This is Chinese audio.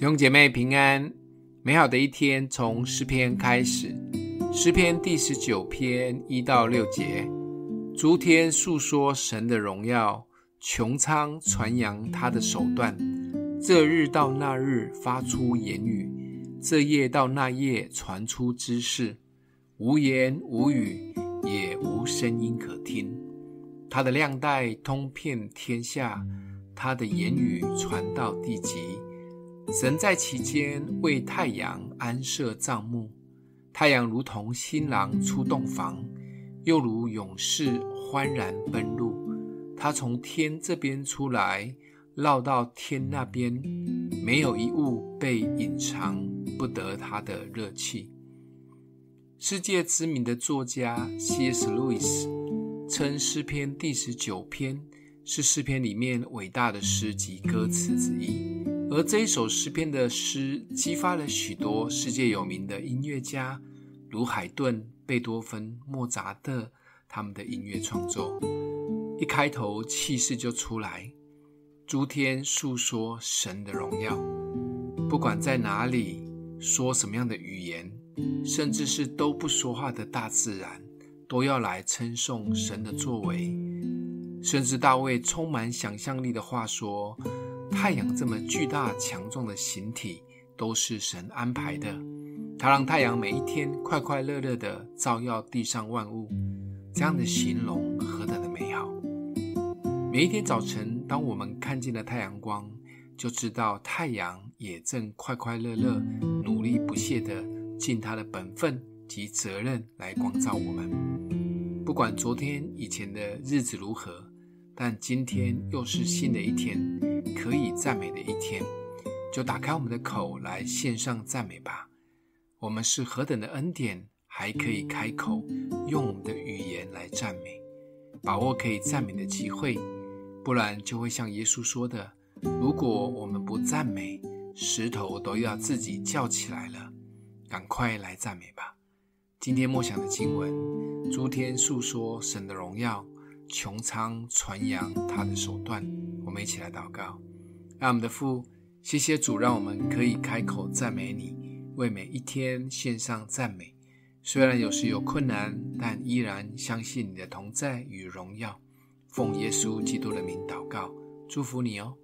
弟兄姐妹平安，美好的一天从诗篇开始。诗篇第十九篇一到六节：诸天述说神的荣耀，穹苍传扬他的手段。这日到那日发出言语，这夜到那夜传出知识。无言无语，也无声音可听。他的亮带通遍天下，他的言语传到地极。神在其间为太阳安设帐幕，太阳如同新郎出洞房，又如勇士欢然奔入。他从天这边出来，绕到天那边，没有一物被隐藏不得他的热气。世界知名的作家 C.S. 路易斯称诗篇第十九篇是诗篇里面伟大的诗及歌词之一。而这一首诗篇的诗，激发了许多世界有名的音乐家，如海顿、贝多芬、莫扎特他们的音乐创作。一开头气势就出来，诸天述说神的荣耀，不管在哪里，说什么样的语言，甚至是都不说话的大自然，都要来称颂神的作为。甚至大卫充满想象力的话说。太阳这么巨大强壮的形体，都是神安排的。他让太阳每一天快快乐乐地照耀地上万物，这样的形容何等的美好！每一天早晨，当我们看见了太阳光，就知道太阳也正快快乐乐、努力不懈地尽他的本分及责任来光照我们。不管昨天以前的日子如何，但今天又是新的一天。可以赞美的一天，就打开我们的口来献上赞美吧。我们是何等的恩典，还可以开口用我们的语言来赞美，把握可以赞美的机会，不然就会像耶稣说的：如果我们不赞美，石头都要自己叫起来了。赶快来赞美吧。今天默想的经文：诸天述说神的荣耀，穹苍传扬他的手段。我们一起来祷告，爱我们的父，谢谢主，让我们可以开口赞美你，为每一天献上赞美。虽然有时有困难，但依然相信你的同在与荣耀。奉耶稣基督的名祷告，祝福你哦。